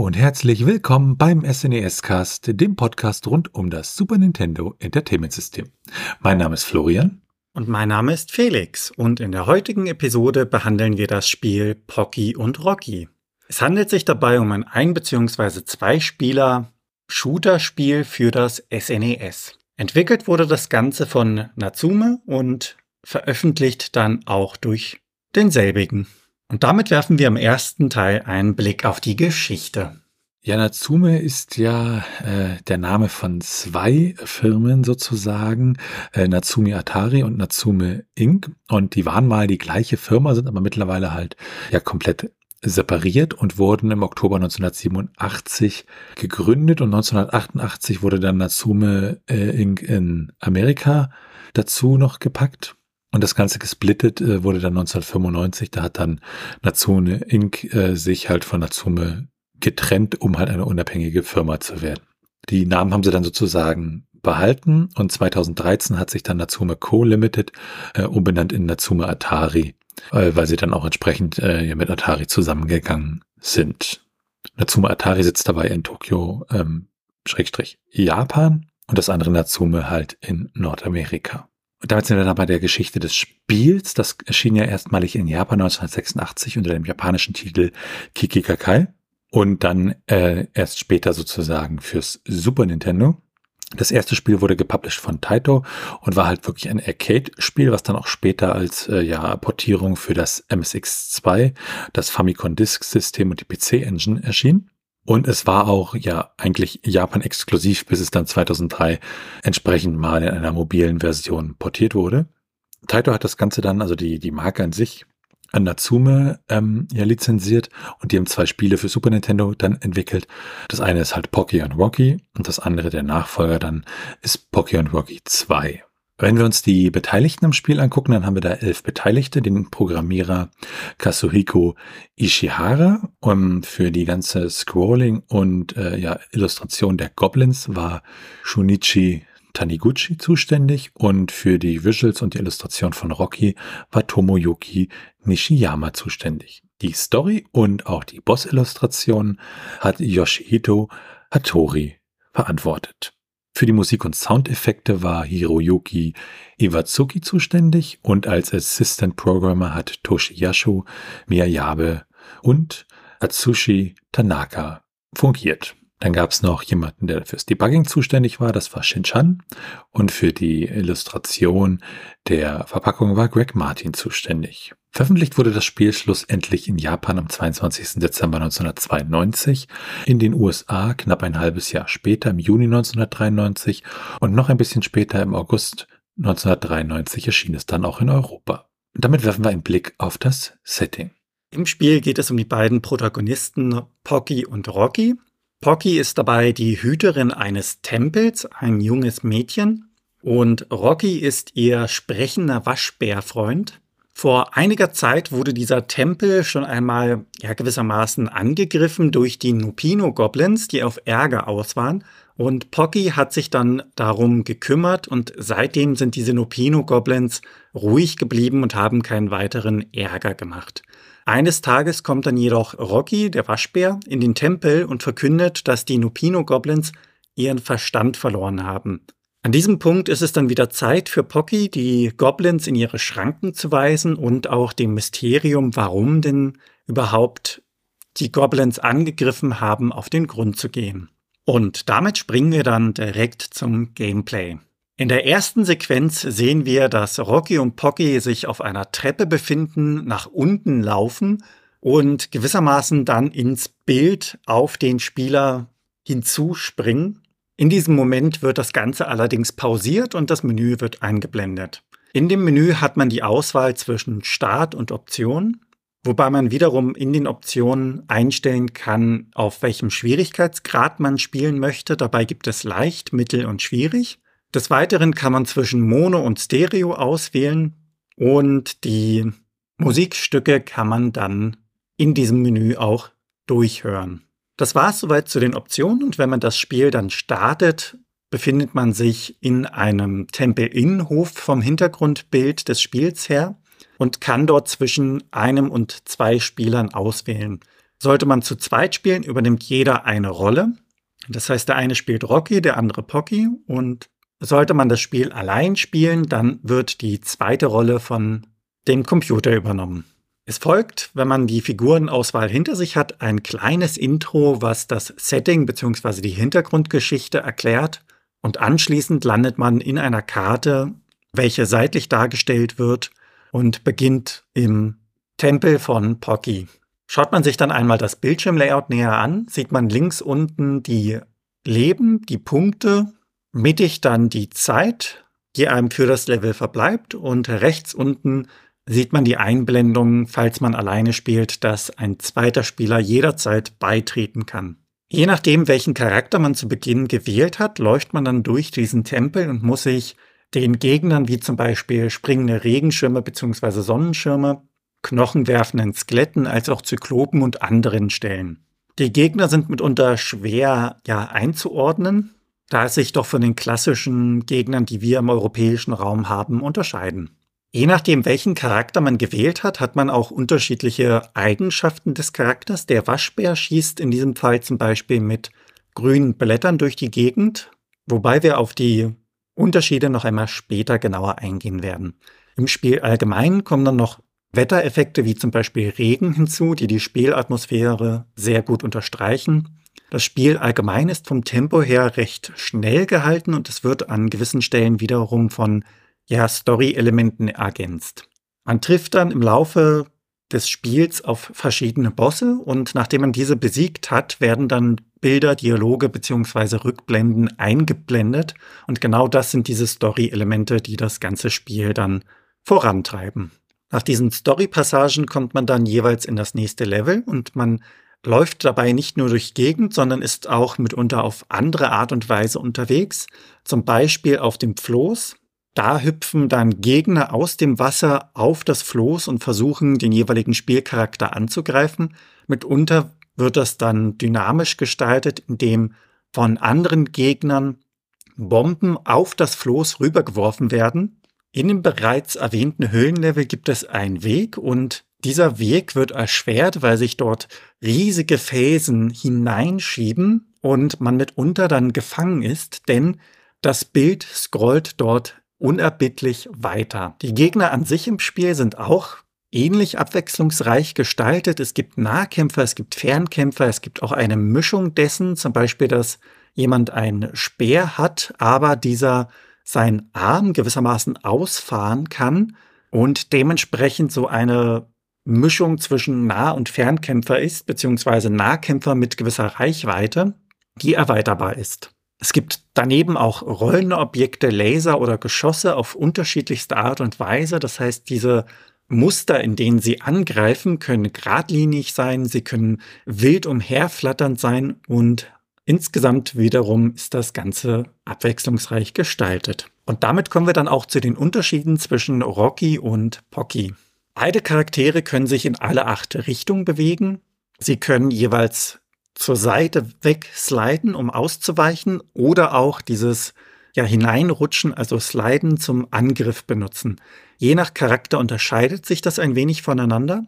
Und herzlich willkommen beim SNES Cast, dem Podcast rund um das Super Nintendo Entertainment System. Mein Name ist Florian. Und mein Name ist Felix. Und in der heutigen Episode behandeln wir das Spiel Pocky und Rocky. Es handelt sich dabei um ein ein- bzw. zwei Spieler Shooter-Spiel für das SNES. Entwickelt wurde das Ganze von Natsume und veröffentlicht dann auch durch denselbigen. Und damit werfen wir im ersten Teil einen Blick auf die Geschichte. Ja, Natsume ist ja äh, der Name von zwei Firmen sozusagen, äh, Natsumi Atari und Natsume Inc. Und die waren mal die gleiche Firma, sind aber mittlerweile halt ja komplett separiert und wurden im Oktober 1987 gegründet und 1988 wurde dann Natsume äh, Inc. in Amerika dazu noch gepackt. Und das Ganze gesplittet äh, wurde dann 1995. Da hat dann Natsume Inc. Äh, sich halt von Natsume getrennt, um halt eine unabhängige Firma zu werden. Die Namen haben sie dann sozusagen behalten und 2013 hat sich dann Natsume Co. Limited äh, umbenannt in Natsume Atari, äh, weil sie dann auch entsprechend äh, mit Atari zusammengegangen sind. Natsume Atari sitzt dabei in Tokio, ähm, Schrägstrich Japan und das andere Natsume halt in Nordamerika. Und damit sind wir dann bei der Geschichte des Spiels. Das erschien ja erstmalig in Japan 1986 unter dem japanischen Titel Kikikakai und dann äh, erst später sozusagen fürs Super Nintendo. Das erste Spiel wurde gepublished von Taito und war halt wirklich ein Arcade-Spiel, was dann auch später als äh, ja, Portierung für das MSX2, das Famicom Disk System und die PC-Engine erschien. Und es war auch ja eigentlich Japan exklusiv, bis es dann 2003 entsprechend mal in einer mobilen Version portiert wurde. Taito hat das Ganze dann, also die, die Marke an sich, an Natsume ähm, ja lizenziert und die haben zwei Spiele für Super Nintendo dann entwickelt. Das eine ist halt Pocky und Rocky und das andere, der Nachfolger dann, ist Pocky und Rocky 2. Wenn wir uns die Beteiligten im Spiel angucken, dann haben wir da elf Beteiligte, den Programmierer Kazuhiko Ishihara. Und für die ganze Scrolling und äh, ja, Illustration der Goblins war Shunichi Taniguchi zuständig und für die Visuals und die Illustration von Rocky war Tomoyuki Nishiyama zuständig. Die Story und auch die Boss-Illustration hat Yoshihito Hattori verantwortet. Für die Musik und Soundeffekte war Hiroyuki Iwatsuki zuständig und als Assistant Programmer hat Toshiyashu Miyabe und Atsushi Tanaka fungiert. Dann gab es noch jemanden, der fürs Debugging zuständig war, das war Shinchan. Und für die Illustration der Verpackung war Greg Martin zuständig. Veröffentlicht wurde das Spiel schlussendlich in Japan am 22. Dezember 1992, in den USA knapp ein halbes Jahr später im Juni 1993 und noch ein bisschen später im August 1993 erschien es dann auch in Europa. Damit werfen wir einen Blick auf das Setting. Im Spiel geht es um die beiden Protagonisten Pocky und Rocky. Pocky ist dabei die Hüterin eines Tempels, ein junges Mädchen, und Rocky ist ihr sprechender Waschbärfreund. Vor einiger Zeit wurde dieser Tempel schon einmal ja, gewissermaßen angegriffen durch die Nupino-Goblins, die auf Ärger aus waren. Und Pocky hat sich dann darum gekümmert und seitdem sind diese Nupino-Goblins ruhig geblieben und haben keinen weiteren Ärger gemacht. Eines Tages kommt dann jedoch Rocky, der Waschbär, in den Tempel und verkündet, dass die Nupino-Goblins ihren Verstand verloren haben. An diesem Punkt ist es dann wieder Zeit für Pocky, die Goblins in ihre Schranken zu weisen und auch dem Mysterium, warum denn überhaupt die Goblins angegriffen haben, auf den Grund zu gehen. Und damit springen wir dann direkt zum Gameplay. In der ersten Sequenz sehen wir, dass Rocky und Pocky sich auf einer Treppe befinden, nach unten laufen und gewissermaßen dann ins Bild auf den Spieler hinzuspringen. In diesem Moment wird das Ganze allerdings pausiert und das Menü wird eingeblendet. In dem Menü hat man die Auswahl zwischen Start und Option, wobei man wiederum in den Optionen einstellen kann, auf welchem Schwierigkeitsgrad man spielen möchte. Dabei gibt es leicht, mittel und schwierig. Des Weiteren kann man zwischen Mono und Stereo auswählen und die Musikstücke kann man dann in diesem Menü auch durchhören. Das war es soweit zu den Optionen und wenn man das Spiel dann startet, befindet man sich in einem Tempel-Innenhof vom Hintergrundbild des Spiels her und kann dort zwischen einem und zwei Spielern auswählen. Sollte man zu zweit spielen, übernimmt jeder eine Rolle. Das heißt, der eine spielt Rocky, der andere Pocky. Und sollte man das Spiel allein spielen, dann wird die zweite Rolle von dem Computer übernommen. Es folgt, wenn man die Figurenauswahl hinter sich hat, ein kleines Intro, was das Setting bzw. die Hintergrundgeschichte erklärt. Und anschließend landet man in einer Karte, welche seitlich dargestellt wird und beginnt im Tempel von Pocky. Schaut man sich dann einmal das Bildschirmlayout näher an, sieht man links unten die Leben, die Punkte, mittig dann die Zeit, die einem für das Level verbleibt und rechts unten sieht man die Einblendung, falls man alleine spielt, dass ein zweiter Spieler jederzeit beitreten kann. Je nachdem, welchen Charakter man zu Beginn gewählt hat, läuft man dann durch diesen Tempel und muss sich den Gegnern wie zum Beispiel springende Regenschirme bzw. Sonnenschirme, knochenwerfenden Skeletten als auch Zyklopen und anderen stellen. Die Gegner sind mitunter schwer ja, einzuordnen, da es sich doch von den klassischen Gegnern, die wir im europäischen Raum haben, unterscheiden. Je nachdem, welchen Charakter man gewählt hat, hat man auch unterschiedliche Eigenschaften des Charakters. Der Waschbär schießt in diesem Fall zum Beispiel mit grünen Blättern durch die Gegend, wobei wir auf die Unterschiede noch einmal später genauer eingehen werden. Im Spiel allgemein kommen dann noch Wettereffekte wie zum Beispiel Regen hinzu, die die Spielatmosphäre sehr gut unterstreichen. Das Spiel allgemein ist vom Tempo her recht schnell gehalten und es wird an gewissen Stellen wiederum von ja, Story-Elementen ergänzt. Man trifft dann im Laufe des Spiels auf verschiedene Bosse und nachdem man diese besiegt hat, werden dann Bilder, Dialoge bzw. Rückblenden eingeblendet und genau das sind diese Story-Elemente, die das ganze Spiel dann vorantreiben. Nach diesen Story-Passagen kommt man dann jeweils in das nächste Level und man läuft dabei nicht nur durch Gegend, sondern ist auch mitunter auf andere Art und Weise unterwegs, zum Beispiel auf dem Floß, da hüpfen dann Gegner aus dem Wasser auf das Floß und versuchen, den jeweiligen Spielcharakter anzugreifen. Mitunter wird das dann dynamisch gestaltet, indem von anderen Gegnern Bomben auf das Floß rübergeworfen werden. In dem bereits erwähnten Höhlenlevel gibt es einen Weg und dieser Weg wird erschwert, weil sich dort riesige Felsen hineinschieben und man mitunter dann gefangen ist, denn das Bild scrollt dort unerbittlich weiter. Die Gegner an sich im Spiel sind auch ähnlich abwechslungsreich gestaltet. Es gibt Nahkämpfer, es gibt Fernkämpfer, es gibt auch eine Mischung dessen, zum Beispiel, dass jemand einen Speer hat, aber dieser seinen Arm gewissermaßen ausfahren kann und dementsprechend so eine Mischung zwischen Nah- und Fernkämpfer ist, beziehungsweise Nahkämpfer mit gewisser Reichweite, die erweiterbar ist. Es gibt daneben auch Rollenobjekte, Laser oder Geschosse auf unterschiedlichste Art und Weise. Das heißt, diese Muster, in denen sie angreifen, können geradlinig sein, sie können wild umherflatternd sein und insgesamt wiederum ist das Ganze abwechslungsreich gestaltet. Und damit kommen wir dann auch zu den Unterschieden zwischen Rocky und Pocky. Beide Charaktere können sich in alle acht Richtungen bewegen. Sie können jeweils zur Seite wegsliden, um auszuweichen, oder auch dieses ja, hineinrutschen, also sliden zum Angriff benutzen. Je nach Charakter unterscheidet sich das ein wenig voneinander,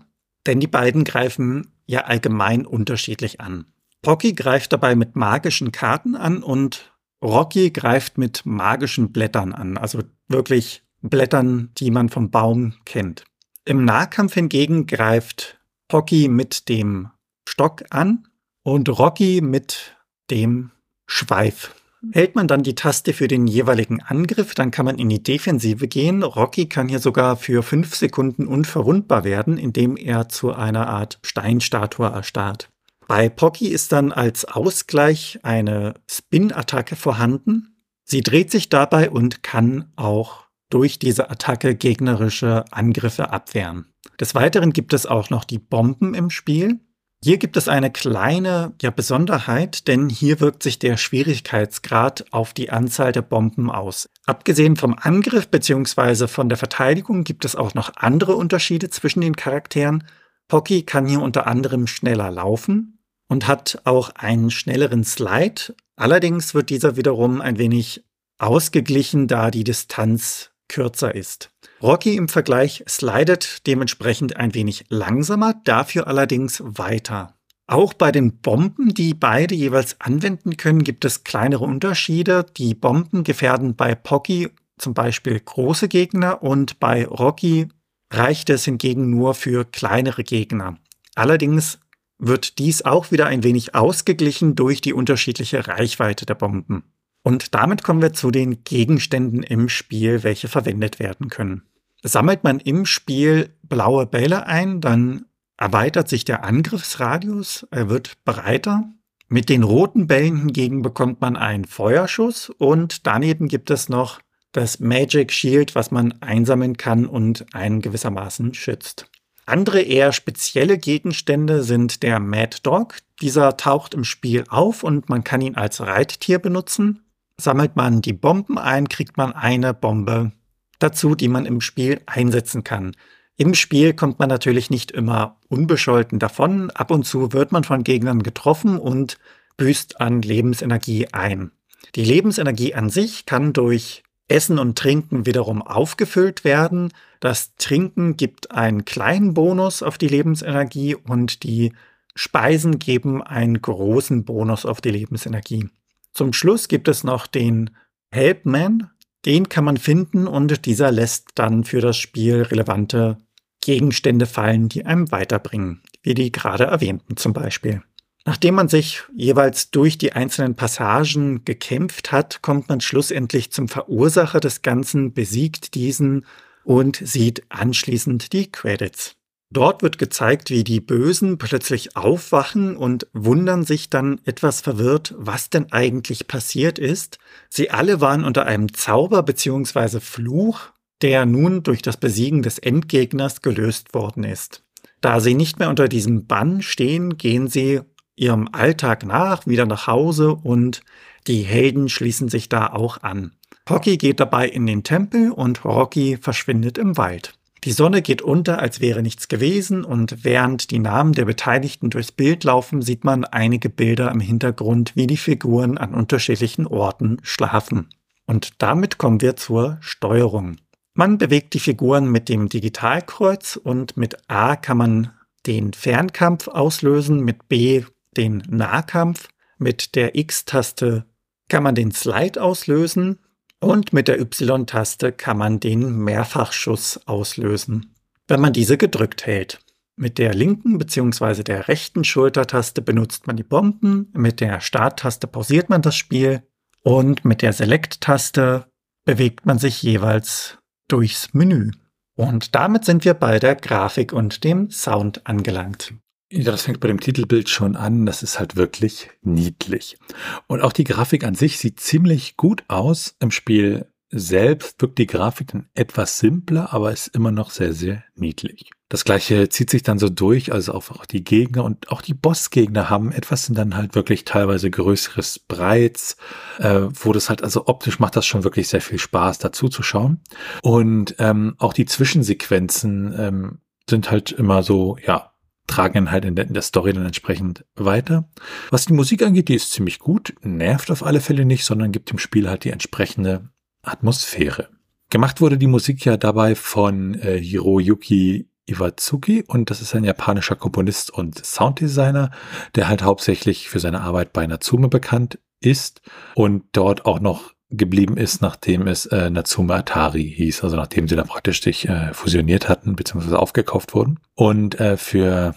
denn die beiden greifen ja allgemein unterschiedlich an. Pocky greift dabei mit magischen Karten an und Rocky greift mit magischen Blättern an, also wirklich Blättern, die man vom Baum kennt. Im Nahkampf hingegen greift Pocky mit dem Stock an und Rocky mit dem Schweif. Hält man dann die Taste für den jeweiligen Angriff, dann kann man in die Defensive gehen. Rocky kann hier sogar für fünf Sekunden unverwundbar werden, indem er zu einer Art Steinstatue erstarrt. Bei Pocky ist dann als Ausgleich eine Spin-Attacke vorhanden. Sie dreht sich dabei und kann auch durch diese Attacke gegnerische Angriffe abwehren. Des Weiteren gibt es auch noch die Bomben im Spiel. Hier gibt es eine kleine ja, Besonderheit, denn hier wirkt sich der Schwierigkeitsgrad auf die Anzahl der Bomben aus. Abgesehen vom Angriff bzw. von der Verteidigung gibt es auch noch andere Unterschiede zwischen den Charakteren. Pocky kann hier unter anderem schneller laufen und hat auch einen schnelleren Slide. Allerdings wird dieser wiederum ein wenig ausgeglichen, da die Distanz kürzer ist. Rocky im Vergleich slidet dementsprechend ein wenig langsamer, dafür allerdings weiter. Auch bei den Bomben, die beide jeweils anwenden können, gibt es kleinere Unterschiede. Die Bomben gefährden bei Pocky zum Beispiel große Gegner und bei Rocky reicht es hingegen nur für kleinere Gegner. Allerdings wird dies auch wieder ein wenig ausgeglichen durch die unterschiedliche Reichweite der Bomben. Und damit kommen wir zu den Gegenständen im Spiel, welche verwendet werden können. Sammelt man im Spiel blaue Bälle ein, dann erweitert sich der Angriffsradius, er wird breiter. Mit den roten Bällen hingegen bekommt man einen Feuerschuss und daneben gibt es noch das Magic Shield, was man einsammeln kann und einen gewissermaßen schützt. Andere eher spezielle Gegenstände sind der Mad Dog. Dieser taucht im Spiel auf und man kann ihn als Reittier benutzen. Sammelt man die Bomben ein, kriegt man eine Bombe dazu, die man im Spiel einsetzen kann. Im Spiel kommt man natürlich nicht immer unbescholten davon. Ab und zu wird man von Gegnern getroffen und büßt an Lebensenergie ein. Die Lebensenergie an sich kann durch Essen und Trinken wiederum aufgefüllt werden. Das Trinken gibt einen kleinen Bonus auf die Lebensenergie und die Speisen geben einen großen Bonus auf die Lebensenergie. Zum Schluss gibt es noch den Helpman. Den kann man finden und dieser lässt dann für das Spiel relevante Gegenstände fallen, die einem weiterbringen, wie die gerade erwähnten zum Beispiel. Nachdem man sich jeweils durch die einzelnen Passagen gekämpft hat, kommt man schlussendlich zum Verursacher des Ganzen, besiegt diesen und sieht anschließend die Credits. Dort wird gezeigt, wie die Bösen plötzlich aufwachen und wundern sich dann etwas verwirrt, was denn eigentlich passiert ist. Sie alle waren unter einem Zauber bzw. Fluch, der nun durch das Besiegen des Endgegners gelöst worden ist. Da sie nicht mehr unter diesem Bann stehen, gehen sie ihrem Alltag nach, wieder nach Hause und die Helden schließen sich da auch an. Pocky geht dabei in den Tempel und Rocky verschwindet im Wald. Die Sonne geht unter, als wäre nichts gewesen, und während die Namen der Beteiligten durchs Bild laufen, sieht man einige Bilder im Hintergrund, wie die Figuren an unterschiedlichen Orten schlafen. Und damit kommen wir zur Steuerung. Man bewegt die Figuren mit dem Digitalkreuz und mit A kann man den Fernkampf auslösen, mit B den Nahkampf, mit der X-Taste kann man den Slide auslösen und mit der Y-Taste kann man den Mehrfachschuss auslösen, wenn man diese gedrückt hält. Mit der linken bzw. der rechten Schultertaste benutzt man die Bomben, mit der Starttaste pausiert man das Spiel und mit der Select-Taste bewegt man sich jeweils durchs Menü. Und damit sind wir bei der Grafik und dem Sound angelangt. Ja, das fängt bei dem Titelbild schon an. Das ist halt wirklich niedlich. Und auch die Grafik an sich sieht ziemlich gut aus. Im Spiel selbst wirkt die Grafik dann etwas simpler, aber ist immer noch sehr, sehr niedlich. Das gleiche zieht sich dann so durch, also auch die Gegner und auch die Bossgegner haben etwas sind dann halt wirklich teilweise größeres Breits, äh, wo das halt, also optisch macht das schon wirklich sehr viel Spaß dazu zu schauen. Und ähm, auch die Zwischensequenzen ähm, sind halt immer so, ja, tragen ihn halt in der, in der, Story dann entsprechend weiter. Was die Musik angeht, die ist ziemlich gut, nervt auf alle Fälle nicht, sondern gibt dem Spiel halt die entsprechende Atmosphäre. Gemacht wurde die Musik ja dabei von äh, Hiroyuki Iwatsuki und das ist ein japanischer Komponist und Sounddesigner, der halt hauptsächlich für seine Arbeit bei Natsume bekannt ist und dort auch noch geblieben ist, nachdem es äh, Natsume Atari hieß, also nachdem sie da praktisch sich äh, fusioniert hatten bzw. aufgekauft wurden. Und äh, für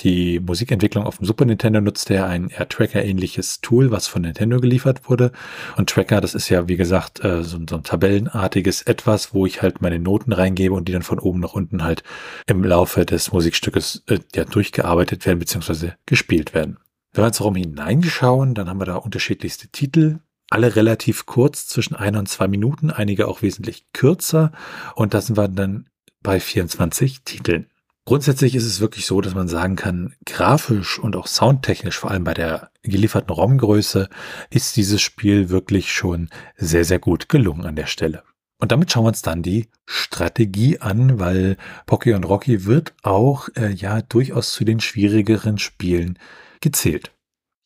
die Musikentwicklung auf dem Super Nintendo nutzte er ein Tracker-ähnliches Tool, was von Nintendo geliefert wurde. Und Tracker, das ist ja, wie gesagt, äh, so, so, ein tabellenartiges Etwas, wo ich halt meine Noten reingebe und die dann von oben nach unten halt im Laufe des Musikstückes äh, ja, durchgearbeitet werden bzw. gespielt werden. Wenn wir jetzt darum hineinschauen, dann haben wir da unterschiedlichste Titel, alle relativ kurz, zwischen einer und zwei Minuten, einige auch wesentlich kürzer. Und da sind wir dann bei 24 Titeln. Grundsätzlich ist es wirklich so, dass man sagen kann, grafisch und auch soundtechnisch, vor allem bei der gelieferten ROM-Größe, ist dieses Spiel wirklich schon sehr, sehr gut gelungen an der Stelle. Und damit schauen wir uns dann die Strategie an, weil Pocky und Rocky wird auch äh, ja durchaus zu den schwierigeren Spielen gezählt.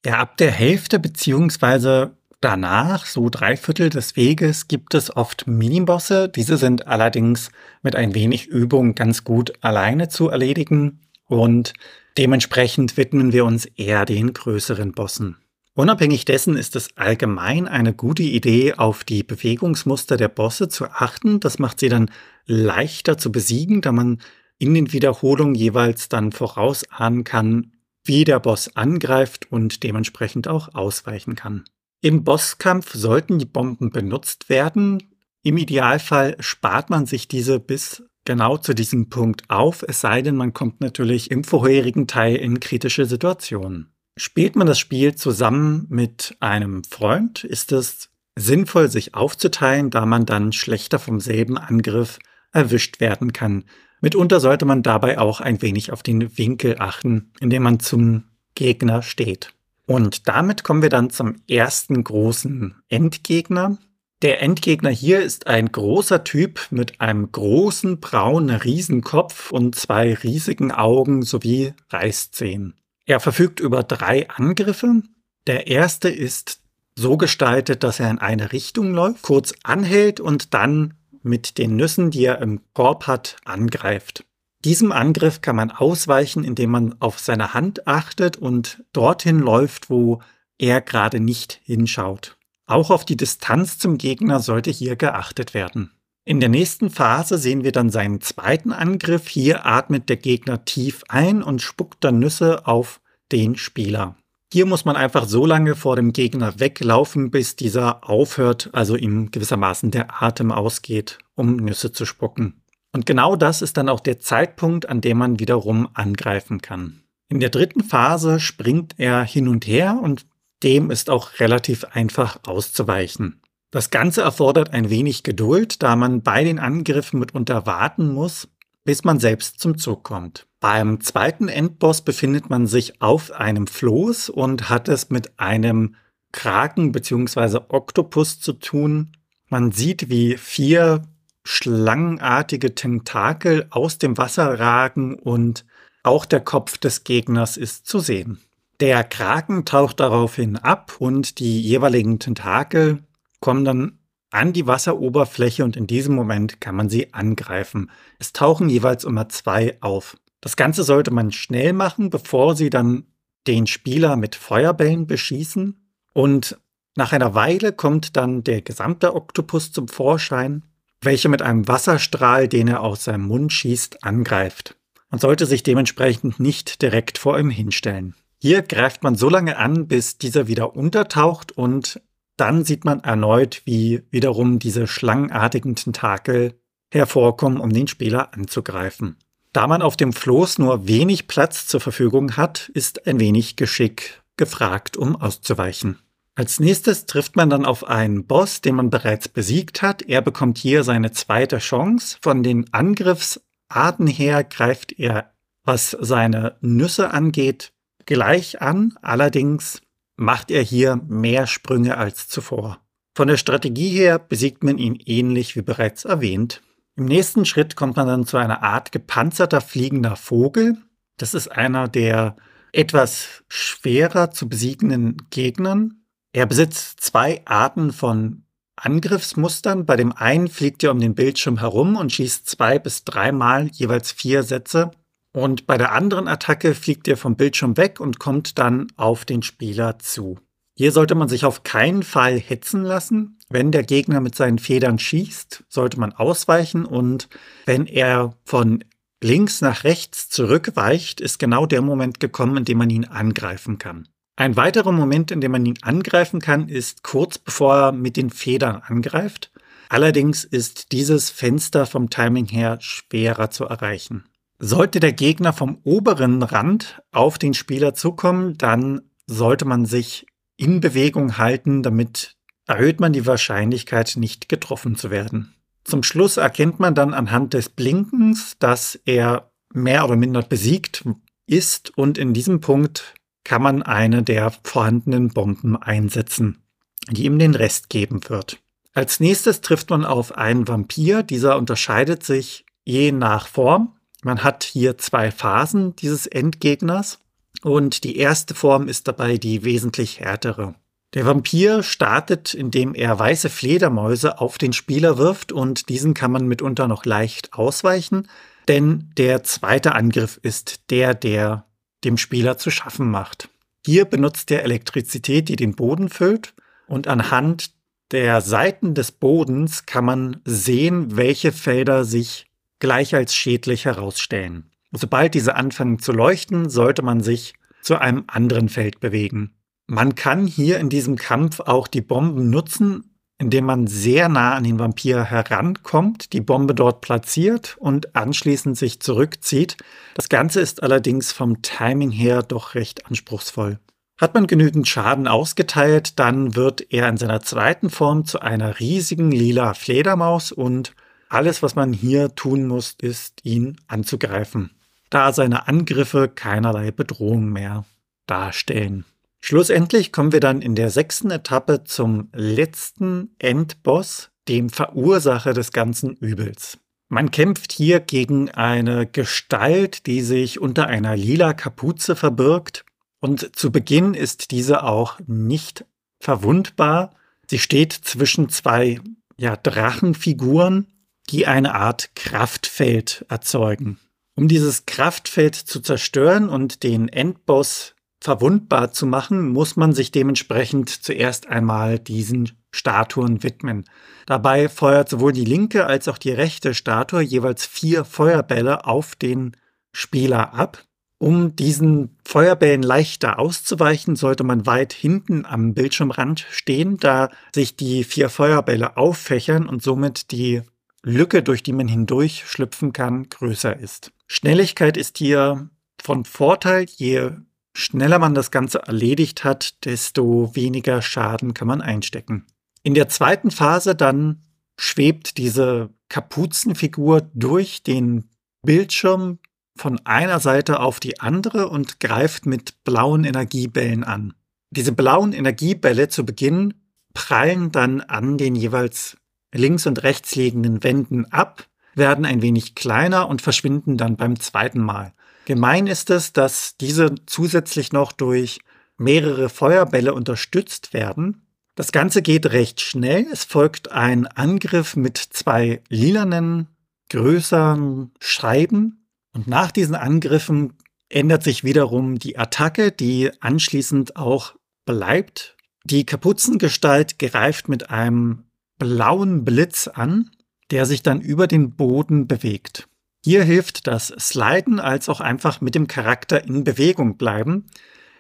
Ja, ab der Hälfte beziehungsweise Danach, so drei Viertel des Weges, gibt es oft Minibosse. Diese sind allerdings mit ein wenig Übung ganz gut alleine zu erledigen. und dementsprechend widmen wir uns eher den größeren Bossen. Unabhängig dessen ist es allgemein eine gute Idee, auf die Bewegungsmuster der Bosse zu achten. Das macht sie dann leichter zu besiegen, da man in den Wiederholungen jeweils dann vorausahnen kann, wie der Boss angreift und dementsprechend auch ausweichen kann. Im Bosskampf sollten die Bomben benutzt werden. Im Idealfall spart man sich diese bis genau zu diesem Punkt auf, es sei denn, man kommt natürlich im vorherigen Teil in kritische Situationen. Spielt man das Spiel zusammen mit einem Freund, ist es sinnvoll, sich aufzuteilen, da man dann schlechter vom selben Angriff erwischt werden kann. Mitunter sollte man dabei auch ein wenig auf den Winkel achten, in dem man zum Gegner steht. Und damit kommen wir dann zum ersten großen Endgegner. Der Endgegner hier ist ein großer Typ mit einem großen braunen Riesenkopf und zwei riesigen Augen sowie Reißzähnen. Er verfügt über drei Angriffe. Der erste ist so gestaltet, dass er in eine Richtung läuft, kurz anhält und dann mit den Nüssen, die er im Korb hat, angreift. Diesem Angriff kann man ausweichen, indem man auf seine Hand achtet und dorthin läuft, wo er gerade nicht hinschaut. Auch auf die Distanz zum Gegner sollte hier geachtet werden. In der nächsten Phase sehen wir dann seinen zweiten Angriff. Hier atmet der Gegner tief ein und spuckt dann Nüsse auf den Spieler. Hier muss man einfach so lange vor dem Gegner weglaufen, bis dieser aufhört, also ihm gewissermaßen der Atem ausgeht, um Nüsse zu spucken. Und genau das ist dann auch der Zeitpunkt, an dem man wiederum angreifen kann. In der dritten Phase springt er hin und her und dem ist auch relativ einfach auszuweichen. Das Ganze erfordert ein wenig Geduld, da man bei den Angriffen mitunter warten muss, bis man selbst zum Zug kommt. Beim zweiten Endboss befindet man sich auf einem Floß und hat es mit einem Kraken bzw. Oktopus zu tun. Man sieht, wie vier schlangenartige Tentakel aus dem Wasser ragen und auch der Kopf des Gegners ist zu sehen. Der Kraken taucht daraufhin ab und die jeweiligen Tentakel kommen dann an die Wasseroberfläche und in diesem Moment kann man sie angreifen. Es tauchen jeweils immer zwei auf. Das Ganze sollte man schnell machen, bevor sie dann den Spieler mit Feuerbällen beschießen. Und nach einer Weile kommt dann der gesamte Oktopus zum Vorschein, welcher mit einem Wasserstrahl, den er aus seinem Mund schießt, angreift. Man sollte sich dementsprechend nicht direkt vor ihm hinstellen. Hier greift man so lange an, bis dieser wieder untertaucht und dann sieht man erneut, wie wiederum diese schlangenartigen Tentakel hervorkommen, um den Spieler anzugreifen. Da man auf dem Floß nur wenig Platz zur Verfügung hat, ist ein wenig Geschick gefragt, um auszuweichen. Als nächstes trifft man dann auf einen Boss, den man bereits besiegt hat. Er bekommt hier seine zweite Chance. Von den Angriffsarten her greift er, was seine Nüsse angeht, gleich an. Allerdings macht er hier mehr Sprünge als zuvor. Von der Strategie her besiegt man ihn ähnlich wie bereits erwähnt. Im nächsten Schritt kommt man dann zu einer Art gepanzerter fliegender Vogel. Das ist einer der etwas schwerer zu besiegenden Gegnern. Er besitzt zwei Arten von Angriffsmustern. Bei dem einen fliegt er um den Bildschirm herum und schießt zwei bis dreimal jeweils vier Sätze. Und bei der anderen Attacke fliegt er vom Bildschirm weg und kommt dann auf den Spieler zu. Hier sollte man sich auf keinen Fall hetzen lassen. Wenn der Gegner mit seinen Federn schießt, sollte man ausweichen und wenn er von links nach rechts zurückweicht, ist genau der Moment gekommen, in dem man ihn angreifen kann. Ein weiterer Moment, in dem man ihn angreifen kann, ist kurz bevor er mit den Federn angreift. Allerdings ist dieses Fenster vom Timing her schwerer zu erreichen. Sollte der Gegner vom oberen Rand auf den Spieler zukommen, dann sollte man sich in Bewegung halten, damit erhöht man die Wahrscheinlichkeit, nicht getroffen zu werden. Zum Schluss erkennt man dann anhand des Blinkens, dass er mehr oder minder besiegt ist und in diesem Punkt kann man eine der vorhandenen Bomben einsetzen, die ihm den Rest geben wird. Als nächstes trifft man auf einen Vampir. Dieser unterscheidet sich je nach Form. Man hat hier zwei Phasen dieses Endgegners. Und die erste Form ist dabei die wesentlich härtere. Der Vampir startet, indem er weiße Fledermäuse auf den Spieler wirft und diesen kann man mitunter noch leicht ausweichen. denn der zweite Angriff ist der, der dem Spieler zu schaffen macht. Hier benutzt er Elektrizität, die den Boden füllt und anhand der Seiten des Bodens kann man sehen, welche Felder sich gleich als schädlich herausstellen. Sobald diese anfangen zu leuchten, sollte man sich zu einem anderen Feld bewegen. Man kann hier in diesem Kampf auch die Bomben nutzen, indem man sehr nah an den Vampir herankommt, die Bombe dort platziert und anschließend sich zurückzieht. Das Ganze ist allerdings vom Timing her doch recht anspruchsvoll. Hat man genügend Schaden ausgeteilt, dann wird er in seiner zweiten Form zu einer riesigen lila Fledermaus und alles, was man hier tun muss, ist, ihn anzugreifen, da seine Angriffe keinerlei Bedrohung mehr darstellen. Schlussendlich kommen wir dann in der sechsten Etappe zum letzten Endboss, dem Verursacher des ganzen Übels. Man kämpft hier gegen eine Gestalt, die sich unter einer lila Kapuze verbirgt. Und zu Beginn ist diese auch nicht verwundbar. Sie steht zwischen zwei ja, Drachenfiguren, die eine Art Kraftfeld erzeugen. Um dieses Kraftfeld zu zerstören und den Endboss verwundbar zu machen, muss man sich dementsprechend zuerst einmal diesen Statuen widmen. Dabei feuert sowohl die linke als auch die rechte Statue jeweils vier Feuerbälle auf den Spieler ab. Um diesen Feuerbällen leichter auszuweichen, sollte man weit hinten am Bildschirmrand stehen, da sich die vier Feuerbälle auffächern und somit die Lücke, durch die man hindurch schlüpfen kann, größer ist. Schnelligkeit ist hier von Vorteil, je schneller man das Ganze erledigt hat, desto weniger Schaden kann man einstecken. In der zweiten Phase dann schwebt diese Kapuzenfigur durch den Bildschirm von einer Seite auf die andere und greift mit blauen Energiebällen an. Diese blauen Energiebälle zu Beginn prallen dann an den jeweils links und rechts liegenden Wänden ab, werden ein wenig kleiner und verschwinden dann beim zweiten Mal. Gemein ist es, dass diese zusätzlich noch durch mehrere Feuerbälle unterstützt werden. Das Ganze geht recht schnell. Es folgt ein Angriff mit zwei lilanen, größeren Scheiben. Und nach diesen Angriffen ändert sich wiederum die Attacke, die anschließend auch bleibt. Die Kapuzengestalt greift mit einem blauen Blitz an, der sich dann über den Boden bewegt. Hier hilft das Sliden als auch einfach mit dem Charakter in Bewegung bleiben.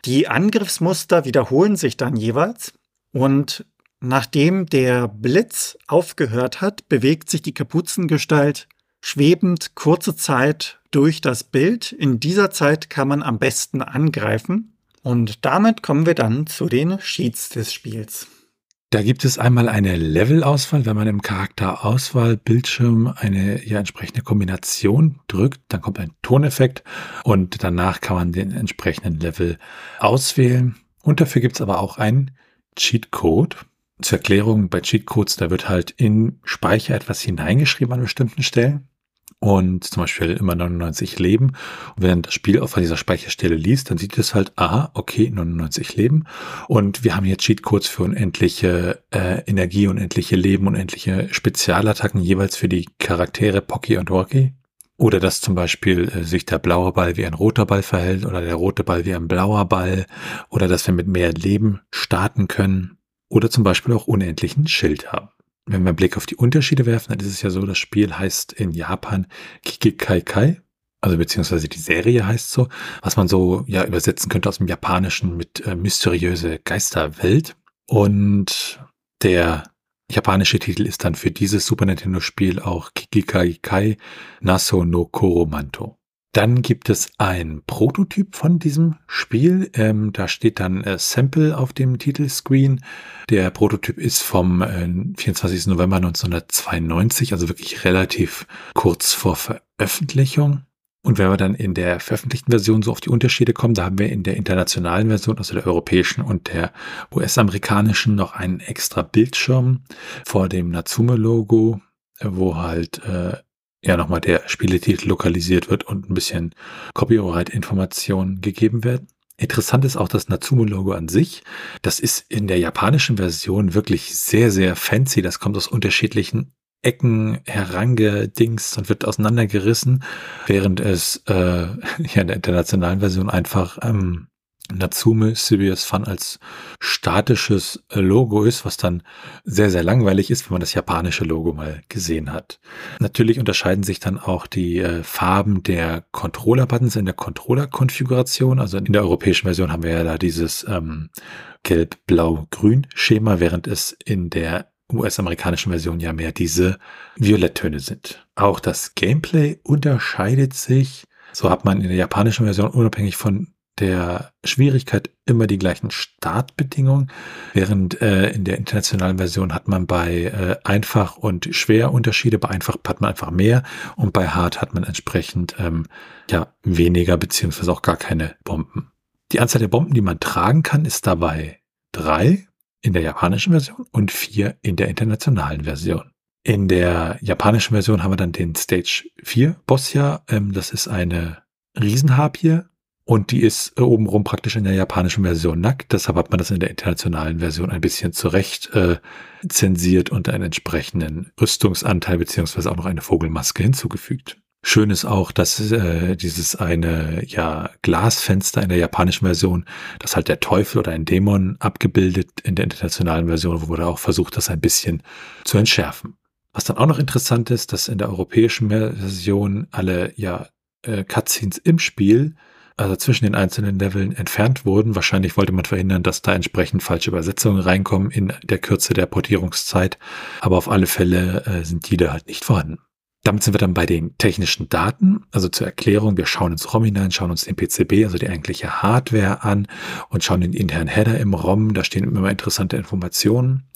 Die Angriffsmuster wiederholen sich dann jeweils und nachdem der Blitz aufgehört hat, bewegt sich die Kapuzengestalt schwebend kurze Zeit durch das Bild. In dieser Zeit kann man am besten angreifen. Und damit kommen wir dann zu den Sheets des Spiels. Da gibt es einmal eine Levelauswahl, wenn man im Charakterauswahlbildschirm eine ja entsprechende Kombination drückt, dann kommt ein Toneffekt und danach kann man den entsprechenden Level auswählen. Und dafür gibt es aber auch einen Cheatcode. Zur Erklärung bei Cheatcodes, da wird halt in Speicher etwas hineingeschrieben an bestimmten Stellen und zum Beispiel immer 99 Leben. Und wenn das Spiel auf dieser Speicherstelle liest, dann sieht es halt, aha, okay, 99 Leben. Und wir haben hier Cheatcodes für unendliche äh, Energie, unendliche Leben, unendliche Spezialattacken jeweils für die Charaktere Pocky und Rocky. Oder dass zum Beispiel äh, sich der blaue Ball wie ein roter Ball verhält oder der rote Ball wie ein blauer Ball. Oder dass wir mit mehr Leben starten können. Oder zum Beispiel auch unendlichen Schild haben. Wenn wir einen Blick auf die Unterschiede werfen, dann ist es ja so, das Spiel heißt in Japan Kikikai Kai, also beziehungsweise die Serie heißt so, was man so ja übersetzen könnte aus dem Japanischen mit äh, mysteriöse Geisterwelt. Und der japanische Titel ist dann für dieses Super Nintendo Spiel auch Kikikai Kai Naso no Koromanto. Dann gibt es ein Prototyp von diesem Spiel. Ähm, da steht dann äh, Sample auf dem Titelscreen. Der Prototyp ist vom äh, 24. November 1992, also wirklich relativ kurz vor Veröffentlichung. Und wenn wir dann in der veröffentlichten Version so auf die Unterschiede kommen, da haben wir in der internationalen Version, also der europäischen und der US-amerikanischen, noch einen extra Bildschirm vor dem Natsume-Logo, wo halt äh, ja nochmal der Spieletitel lokalisiert wird und ein bisschen Copyright-Informationen gegeben werden. Interessant ist auch das Natsume-Logo an sich. Das ist in der japanischen Version wirklich sehr, sehr fancy. Das kommt aus unterschiedlichen Ecken herangedingst und wird auseinandergerissen, während es äh, ja in der internationalen Version einfach ähm, Natsume Serious Fun als statisches äh, Logo ist, was dann sehr, sehr langweilig ist, wenn man das japanische Logo mal gesehen hat. Natürlich unterscheiden sich dann auch die äh, Farben der Controller-Buttons in der Controller-Konfiguration. Also in der europäischen Version haben wir ja da dieses ähm, Gelb-Blau-Grün-Schema, während es in der US-amerikanischen Version ja mehr diese Violetttöne sind. Auch das Gameplay unterscheidet sich. So hat man in der japanischen Version unabhängig von der Schwierigkeit immer die gleichen Startbedingungen, während äh, in der internationalen Version hat man bei äh, einfach und schwer Unterschiede. Bei einfach hat man einfach mehr und bei hart hat man entsprechend ähm, ja weniger beziehungsweise auch gar keine Bomben. Die Anzahl der Bomben, die man tragen kann, ist dabei drei in der japanischen Version und vier in der internationalen Version. In der japanischen Version haben wir dann den Stage 4 Boss ja. Ähm, das ist eine Riesenharpie und die ist äh, obenrum praktisch in der japanischen Version nackt. Deshalb hat man das in der internationalen Version ein bisschen zurecht äh, zensiert und einen entsprechenden Rüstungsanteil beziehungsweise auch noch eine Vogelmaske hinzugefügt. Schön ist auch, dass äh, dieses eine ja Glasfenster in der japanischen Version, das halt der Teufel oder ein Dämon abgebildet in der internationalen Version, wurde auch versucht, das ein bisschen zu entschärfen. Was dann auch noch interessant ist, dass in der europäischen Version alle ja äh, Cutscenes im Spiel also zwischen den einzelnen Leveln entfernt wurden. Wahrscheinlich wollte man verhindern, dass da entsprechend falsche Übersetzungen reinkommen in der Kürze der Portierungszeit. Aber auf alle Fälle äh, sind die da halt nicht vorhanden. Damit sind wir dann bei den technischen Daten. Also zur Erklärung, wir schauen ins ROM hinein, schauen uns den PCB, also die eigentliche Hardware an und schauen den internen Header im ROM. Da stehen immer interessante Informationen.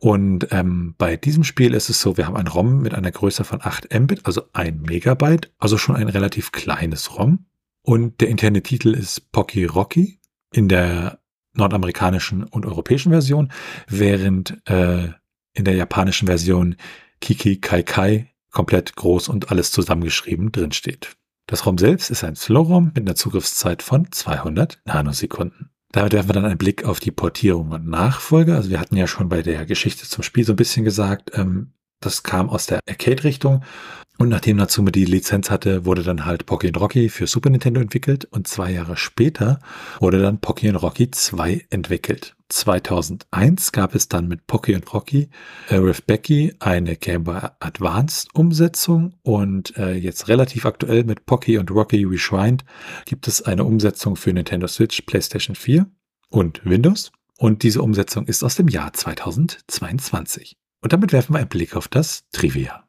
Und ähm, bei diesem Spiel ist es so, wir haben ein ROM mit einer Größe von 8 Mbit, also 1 Megabyte, also schon ein relativ kleines ROM. Und der interne Titel ist Pocky Rocky in der nordamerikanischen und europäischen Version, während äh, in der japanischen Version Kiki Kai Kai komplett groß und alles zusammengeschrieben drinsteht. Das ROM selbst ist ein Slow-ROM mit einer Zugriffszeit von 200 Nanosekunden. Damit werfen wir dann einen Blick auf die Portierung und Nachfolge. Also wir hatten ja schon bei der Geschichte zum Spiel so ein bisschen gesagt, ähm, das kam aus der Arcade-Richtung und nachdem Natsume die Lizenz hatte, wurde dann halt Pocky Rocky für Super Nintendo entwickelt und zwei Jahre später wurde dann Pocky Rocky 2 entwickelt. 2001 gab es dann mit Pocky Rocky äh, with Becky eine Game Boy Advanced Umsetzung und äh, jetzt relativ aktuell mit Pocky und Rocky Reshrined gibt es eine Umsetzung für Nintendo Switch, PlayStation 4 und Windows und diese Umsetzung ist aus dem Jahr 2022. Und damit werfen wir einen Blick auf das Trivia.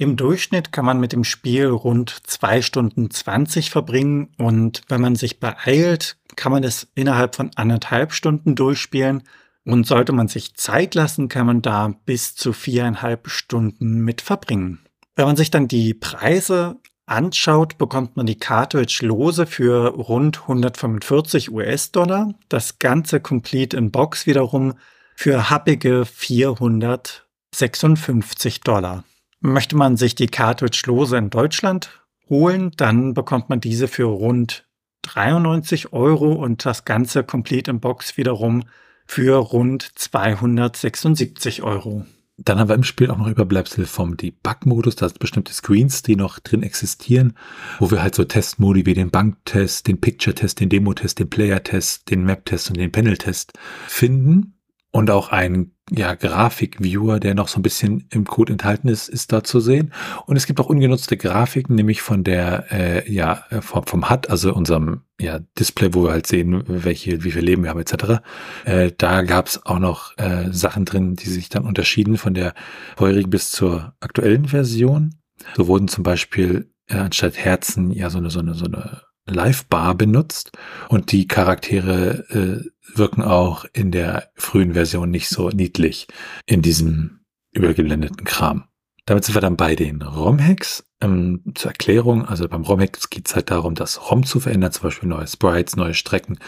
Im Durchschnitt kann man mit dem Spiel rund zwei Stunden 20 verbringen und wenn man sich beeilt, kann man es innerhalb von anderthalb Stunden durchspielen und sollte man sich Zeit lassen, kann man da bis zu viereinhalb Stunden mit verbringen. Wenn man sich dann die Preise anschaut, bekommt man die Cartridge lose für rund 145 US-Dollar, das ganze Complete in Box wiederum für happige 456 Dollar. Möchte man sich die Cartridge lose in Deutschland holen, dann bekommt man diese für rund 93 Euro und das Ganze komplett im Box wiederum für rund 276 Euro. Dann haben wir im Spiel auch noch Überbleibsel vom Debug-Modus. Da sind bestimmte Screens, die noch drin existieren, wo wir halt so Testmodi wie den Banktest, den Picture-Test, den Demo-Test, den Player-Test, den Map-Test und den Panel-Test finden. Und auch ein ja, Grafik-Viewer, der noch so ein bisschen im Code enthalten ist, ist da zu sehen. Und es gibt auch ungenutzte Grafiken, nämlich von der, äh, ja, vom, vom HUD, also unserem ja, Display, wo wir halt sehen, welche, wie viel Leben wir haben, etc. Äh, da gab es auch noch äh, Sachen drin, die sich dann unterschieden von der vorherigen bis zur aktuellen Version. So wurden zum Beispiel äh, anstatt Herzen ja so eine, so eine, so eine Live-Bar benutzt und die Charaktere äh, wirken auch in der frühen Version nicht so niedlich in diesem übergelendeten Kram. Damit sind wir dann bei den ROM-Hacks. Ähm, zur Erklärung, also beim ROM-Hack geht es halt darum, das ROM zu verändern, zum Beispiel neue Sprites, neue Strecken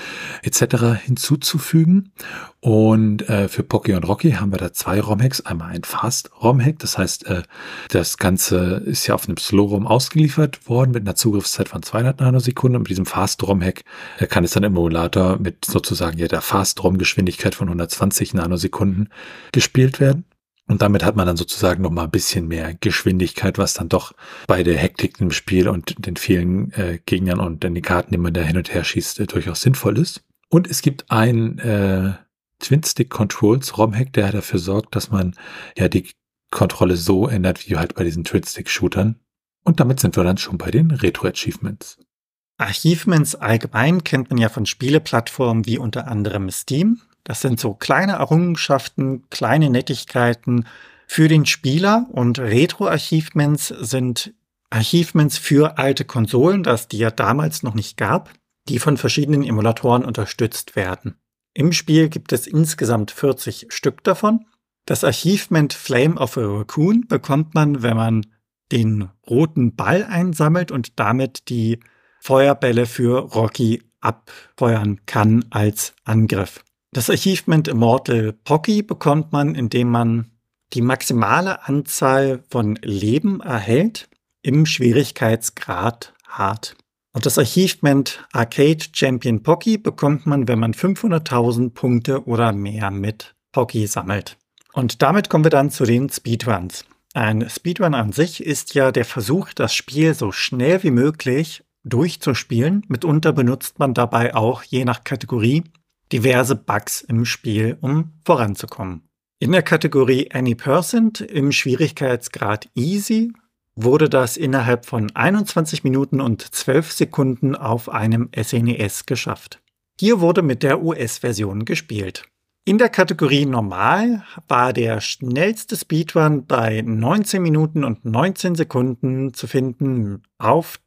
etc. hinzuzufügen. Und äh, für Pocky und Rocky haben wir da zwei ROM-Hacks. Einmal ein Fast-ROM-Hack, das heißt, äh, das Ganze ist ja auf einem Slow-ROM ausgeliefert worden mit einer Zugriffszeit von 200 Nanosekunden. Und mit diesem Fast-ROM-Hack äh, kann es dann im Emulator mit sozusagen ja der Fast-ROM-Geschwindigkeit von 120 Nanosekunden gespielt werden. Und damit hat man dann sozusagen noch mal ein bisschen mehr Geschwindigkeit, was dann doch bei der Hektik im Spiel und den vielen äh, Gegnern und den Karten, die man da hin und her schießt, äh, durchaus sinnvoll ist. Und es gibt ein äh, Twin-Stick Controls ROM-Hack, der dafür sorgt, dass man ja die Kontrolle so ändert, wie halt bei diesen Twin-Stick-Shootern. Und damit sind wir dann schon bei den Retro-Achievements. Achievements allgemein kennt man ja von Spieleplattformen wie unter anderem Steam. Das sind so kleine Errungenschaften, kleine Nettigkeiten für den Spieler und Retro-Achievements sind Achievements für alte Konsolen, das die ja damals noch nicht gab, die von verschiedenen Emulatoren unterstützt werden. Im Spiel gibt es insgesamt 40 Stück davon. Das Achievement Flame of a Raccoon bekommt man, wenn man den roten Ball einsammelt und damit die Feuerbälle für Rocky abfeuern kann als Angriff. Das Achievement Immortal Pocky bekommt man, indem man die maximale Anzahl von Leben erhält im Schwierigkeitsgrad hart. Und das Achievement Arcade Champion Pocky bekommt man, wenn man 500.000 Punkte oder mehr mit Pocky sammelt. Und damit kommen wir dann zu den Speedruns. Ein Speedrun an sich ist ja der Versuch, das Spiel so schnell wie möglich durchzuspielen. Mitunter benutzt man dabei auch, je nach Kategorie, diverse Bugs im Spiel, um voranzukommen. In der Kategorie Any Percent im Schwierigkeitsgrad Easy wurde das innerhalb von 21 Minuten und 12 Sekunden auf einem SNES e geschafft. Hier wurde mit der US-Version gespielt. In der Kategorie Normal war der schnellste Speedrun bei 19 Minuten und 19 Sekunden zu finden. Auf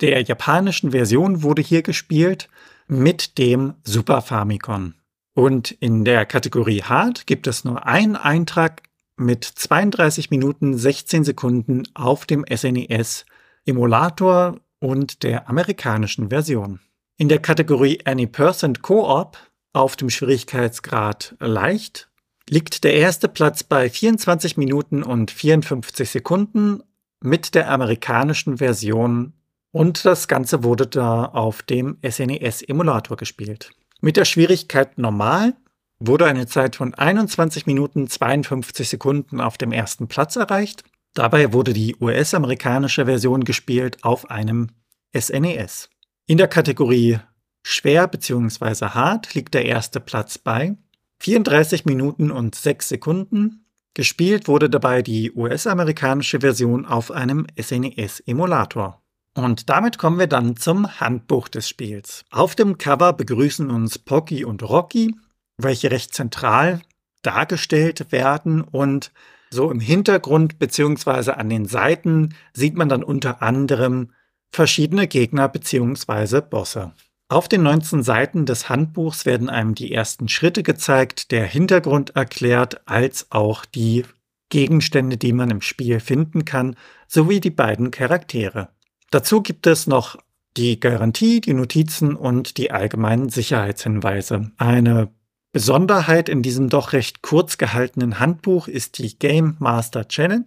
der japanischen Version wurde hier gespielt mit dem Super Famicom. Und in der Kategorie Hard gibt es nur einen Eintrag mit 32 Minuten 16 Sekunden auf dem SNES e Emulator und der amerikanischen Version. In der Kategorie Any Percent Co-op auf dem Schwierigkeitsgrad leicht liegt der erste Platz bei 24 Minuten und 54 Sekunden mit der amerikanischen Version und das Ganze wurde da auf dem SNES-Emulator gespielt. Mit der Schwierigkeit Normal wurde eine Zeit von 21 Minuten 52 Sekunden auf dem ersten Platz erreicht. Dabei wurde die US-amerikanische Version gespielt auf einem SNES. In der Kategorie Schwer bzw. Hart liegt der erste Platz bei 34 Minuten und 6 Sekunden. Gespielt wurde dabei die US-amerikanische Version auf einem SNES-Emulator. Und damit kommen wir dann zum Handbuch des Spiels. Auf dem Cover begrüßen uns Pocky und Rocky, welche recht zentral dargestellt werden und so im Hintergrund bzw. an den Seiten sieht man dann unter anderem verschiedene Gegner bzw. Bosse. Auf den 19 Seiten des Handbuchs werden einem die ersten Schritte gezeigt, der Hintergrund erklärt, als auch die Gegenstände, die man im Spiel finden kann, sowie die beiden Charaktere. Dazu gibt es noch die Garantie, die Notizen und die allgemeinen Sicherheitshinweise. Eine Besonderheit in diesem doch recht kurz gehaltenen Handbuch ist die Game Master Challenge.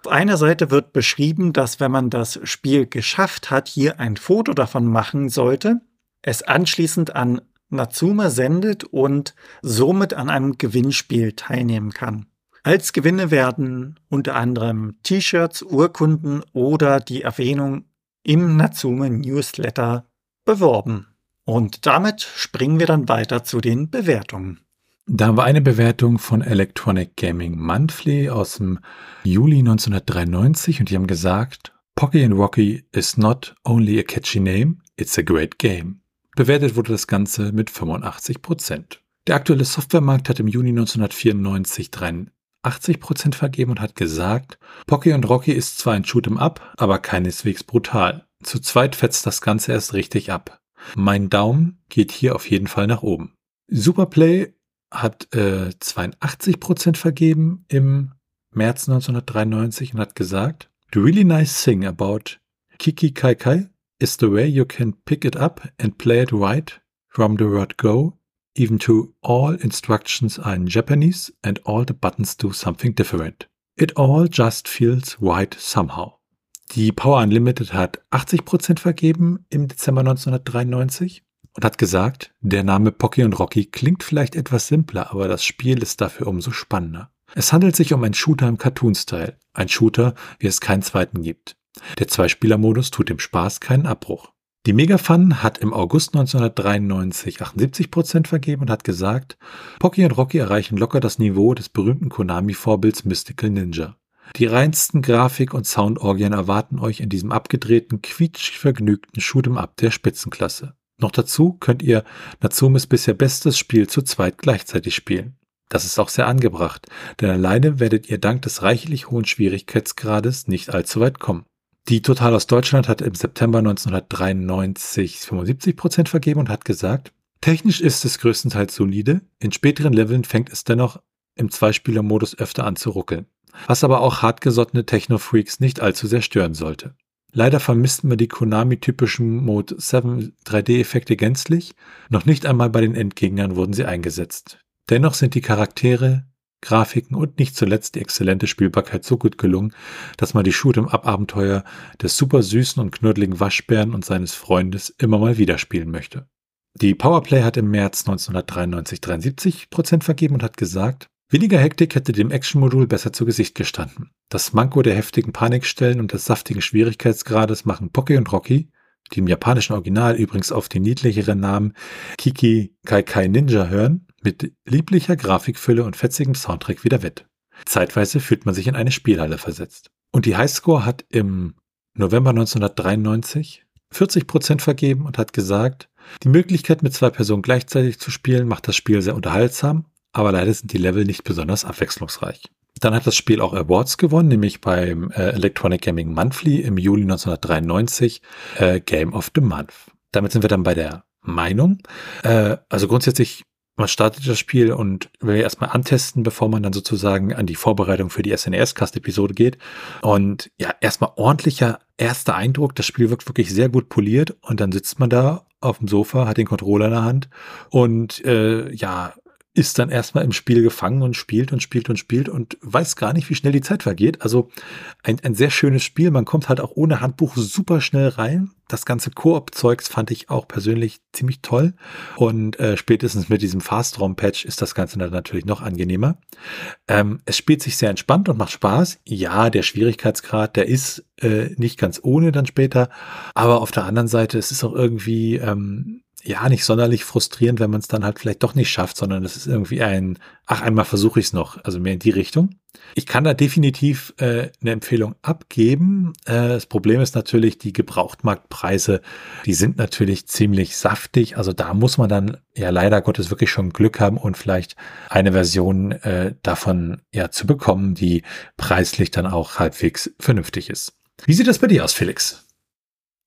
Auf einer Seite wird beschrieben, dass wenn man das Spiel geschafft hat, hier ein Foto davon machen sollte, es anschließend an Natsume sendet und somit an einem Gewinnspiel teilnehmen kann. Als Gewinne werden unter anderem T-Shirts, Urkunden oder die Erwähnung im Natsume Newsletter beworben. Und damit springen wir dann weiter zu den Bewertungen. Da war eine Bewertung von Electronic Gaming Monthly aus dem Juli 1993 und die haben gesagt, Pocky and Rocky is not only a catchy name, it's a great game. Bewertet wurde das Ganze mit 85 Prozent. Der aktuelle Softwaremarkt hat im Juni 1994 83 Prozent vergeben und hat gesagt, Pocky und Rocky ist zwar ein Shoot'em Up, aber keineswegs brutal. Zu zweit fetzt das Ganze erst richtig ab. Mein Daumen geht hier auf jeden Fall nach oben. Superplay hat äh, 82 Prozent vergeben im März 1993 und hat gesagt, The really nice thing about Kiki Kai Kai is the way you can pick it up and play it right from the word go even to all instructions are in Japanese and all the buttons do something different. It all just feels right somehow. Die Power Unlimited hat 80% vergeben im Dezember 1993 und hat gesagt, der Name Pocky und Rocky klingt vielleicht etwas simpler, aber das Spiel ist dafür umso spannender. Es handelt sich um einen Shooter im Cartoon-Style. Ein Shooter, wie es keinen zweiten gibt. Der Zweispieler-Modus tut dem Spaß keinen Abbruch. Die Megafun hat im August 1993 78% vergeben und hat gesagt, Pocky und Rocky erreichen locker das Niveau des berühmten Konami-Vorbilds Mystical Ninja. Die reinsten Grafik- und Soundorgien erwarten euch in diesem abgedrehten, quietschvergnügten Shoot'em Up der Spitzenklasse. Noch dazu könnt ihr Natsumes bisher bestes Spiel zu zweit gleichzeitig spielen. Das ist auch sehr angebracht, denn alleine werdet ihr dank des reichlich hohen Schwierigkeitsgrades nicht allzu weit kommen. Die Total aus Deutschland hat im September 1993 75% vergeben und hat gesagt, technisch ist es größtenteils solide, in späteren Leveln fängt es dennoch im Zweispieler-Modus öfter an zu ruckeln, was aber auch hartgesottene Techno-Freaks nicht allzu sehr stören sollte. Leider vermissten wir die Konami-typischen Mode 7 3D-Effekte gänzlich, noch nicht einmal bei den Endgegnern wurden sie eingesetzt. Dennoch sind die Charaktere, Grafiken und nicht zuletzt die exzellente Spielbarkeit so gut gelungen, dass man die Shoot'em-up-Abenteuer des super süßen und knuddeligen Waschbären und seines Freundes immer mal wieder spielen möchte. Die Powerplay hat im März 1993 73% vergeben und hat gesagt, weniger Hektik hätte dem Action-Modul besser zu Gesicht gestanden. Das Manko der heftigen Panikstellen und des saftigen Schwierigkeitsgrades machen Pocky und Rocky, die im japanischen Original übrigens auf den niedlicheren Namen Kiki Kai Kai Ninja hören, mit lieblicher Grafikfülle und fetzigem Soundtrack wieder wett. Zeitweise fühlt man sich in eine Spielhalle versetzt. Und die Highscore hat im November 1993 40% vergeben und hat gesagt, die Möglichkeit mit zwei Personen gleichzeitig zu spielen macht das Spiel sehr unterhaltsam, aber leider sind die Level nicht besonders abwechslungsreich. Dann hat das Spiel auch Awards gewonnen, nämlich beim äh, Electronic Gaming Monthly im Juli 1993 äh, Game of the Month. Damit sind wir dann bei der Meinung. Äh, also grundsätzlich man startet das Spiel und will erstmal antesten, bevor man dann sozusagen an die Vorbereitung für die SNES-Cast-Episode geht. Und ja, erstmal ordentlicher erster Eindruck. Das Spiel wirkt wirklich sehr gut poliert und dann sitzt man da auf dem Sofa, hat den Controller in der Hand und äh, ja, ist dann erstmal im Spiel gefangen und spielt und spielt und spielt und weiß gar nicht, wie schnell die Zeit vergeht. Also ein, ein sehr schönes Spiel. Man kommt halt auch ohne Handbuch super schnell rein. Das ganze Koop-Zeugs fand ich auch persönlich ziemlich toll. Und äh, spätestens mit diesem Fast-ROM-Patch ist das Ganze dann natürlich noch angenehmer. Ähm, es spielt sich sehr entspannt und macht Spaß. Ja, der Schwierigkeitsgrad, der ist äh, nicht ganz ohne dann später. Aber auf der anderen Seite, es ist auch irgendwie... Ähm, ja, nicht sonderlich frustrierend, wenn man es dann halt vielleicht doch nicht schafft, sondern es ist irgendwie ein, ach, einmal versuche ich es noch, also mehr in die Richtung. Ich kann da definitiv äh, eine Empfehlung abgeben. Äh, das Problem ist natürlich, die Gebrauchtmarktpreise, die sind natürlich ziemlich saftig. Also da muss man dann ja leider Gottes wirklich schon Glück haben und vielleicht eine Version äh, davon ja zu bekommen, die preislich dann auch halbwegs vernünftig ist. Wie sieht das bei dir aus, Felix?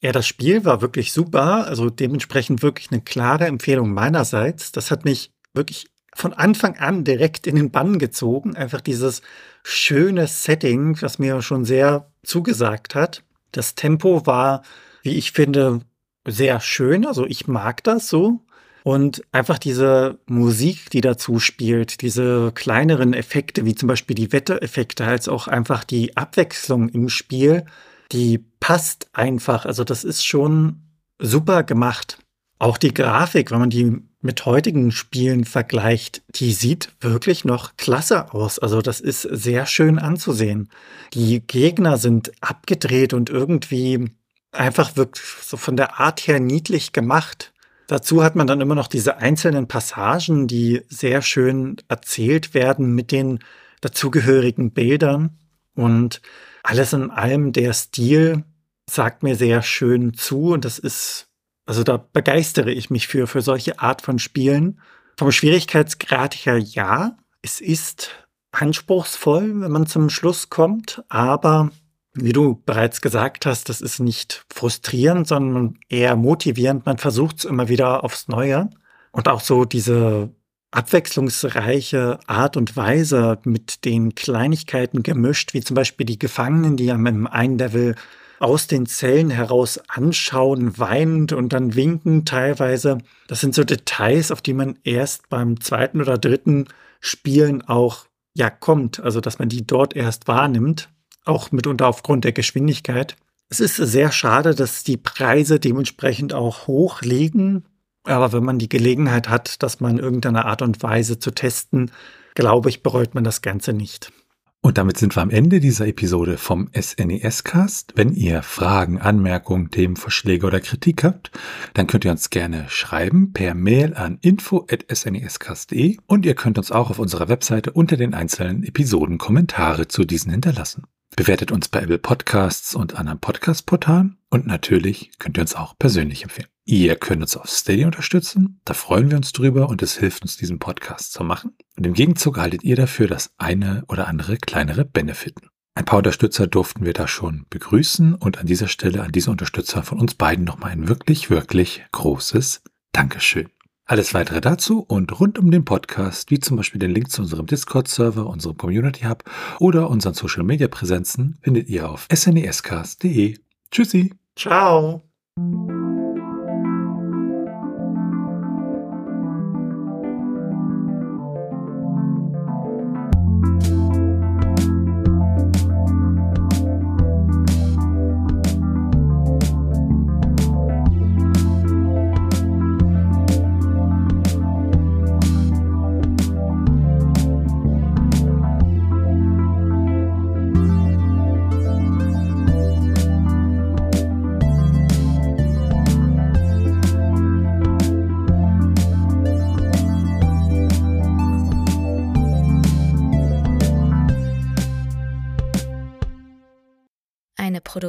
Ja, das Spiel war wirklich super. Also dementsprechend wirklich eine klare Empfehlung meinerseits. Das hat mich wirklich von Anfang an direkt in den Bann gezogen. Einfach dieses schöne Setting, was mir schon sehr zugesagt hat. Das Tempo war, wie ich finde, sehr schön. Also ich mag das so. Und einfach diese Musik, die dazu spielt, diese kleineren Effekte, wie zum Beispiel die Wettereffekte, als auch einfach die Abwechslung im Spiel, die passt einfach. Also das ist schon super gemacht. Auch die Grafik, wenn man die mit heutigen Spielen vergleicht, die sieht wirklich noch klasse aus. Also das ist sehr schön anzusehen. Die Gegner sind abgedreht und irgendwie einfach wirklich so von der Art her niedlich gemacht. Dazu hat man dann immer noch diese einzelnen Passagen, die sehr schön erzählt werden mit den dazugehörigen Bildern. Und alles in allem, der Stil sagt mir sehr schön zu und das ist, also da begeistere ich mich für, für solche Art von Spielen. Vom Schwierigkeitsgrad her ja, es ist anspruchsvoll, wenn man zum Schluss kommt, aber wie du bereits gesagt hast, das ist nicht frustrierend, sondern eher motivierend. Man versucht es immer wieder aufs Neue. Und auch so diese abwechslungsreiche Art und Weise mit den Kleinigkeiten gemischt, wie zum Beispiel die Gefangenen, die am einen Level aus den Zellen heraus anschauen, weinend und dann winken teilweise. Das sind so Details, auf die man erst beim zweiten oder dritten Spielen auch ja kommt, also dass man die dort erst wahrnimmt, auch mitunter aufgrund der Geschwindigkeit. Es ist sehr schade, dass die Preise dementsprechend auch hoch liegen. Aber wenn man die Gelegenheit hat, das mal in irgendeiner Art und Weise zu testen, glaube ich, bereut man das Ganze nicht. Und damit sind wir am Ende dieser Episode vom SNES-Cast. Wenn ihr Fragen, Anmerkungen, Themenvorschläge oder Kritik habt, dann könnt ihr uns gerne schreiben per Mail an info.snescast.de und ihr könnt uns auch auf unserer Webseite unter den einzelnen Episoden Kommentare zu diesen hinterlassen. Bewertet uns bei Apple Podcasts und anderen Podcast-Portalen und natürlich könnt ihr uns auch persönlich empfehlen. Ihr könnt uns auf Steady unterstützen, da freuen wir uns drüber und es hilft uns, diesen Podcast zu machen. Und im Gegenzug haltet ihr dafür das eine oder andere kleinere Benefiten. Ein paar Unterstützer durften wir da schon begrüßen und an dieser Stelle an diese Unterstützer von uns beiden nochmal ein wirklich, wirklich großes Dankeschön. Alles weitere dazu und rund um den Podcast, wie zum Beispiel den Link zu unserem Discord-Server, unserem Community Hub oder unseren Social-Media-Präsenzen, findet ihr auf snescast.de. Tschüssi. Ciao.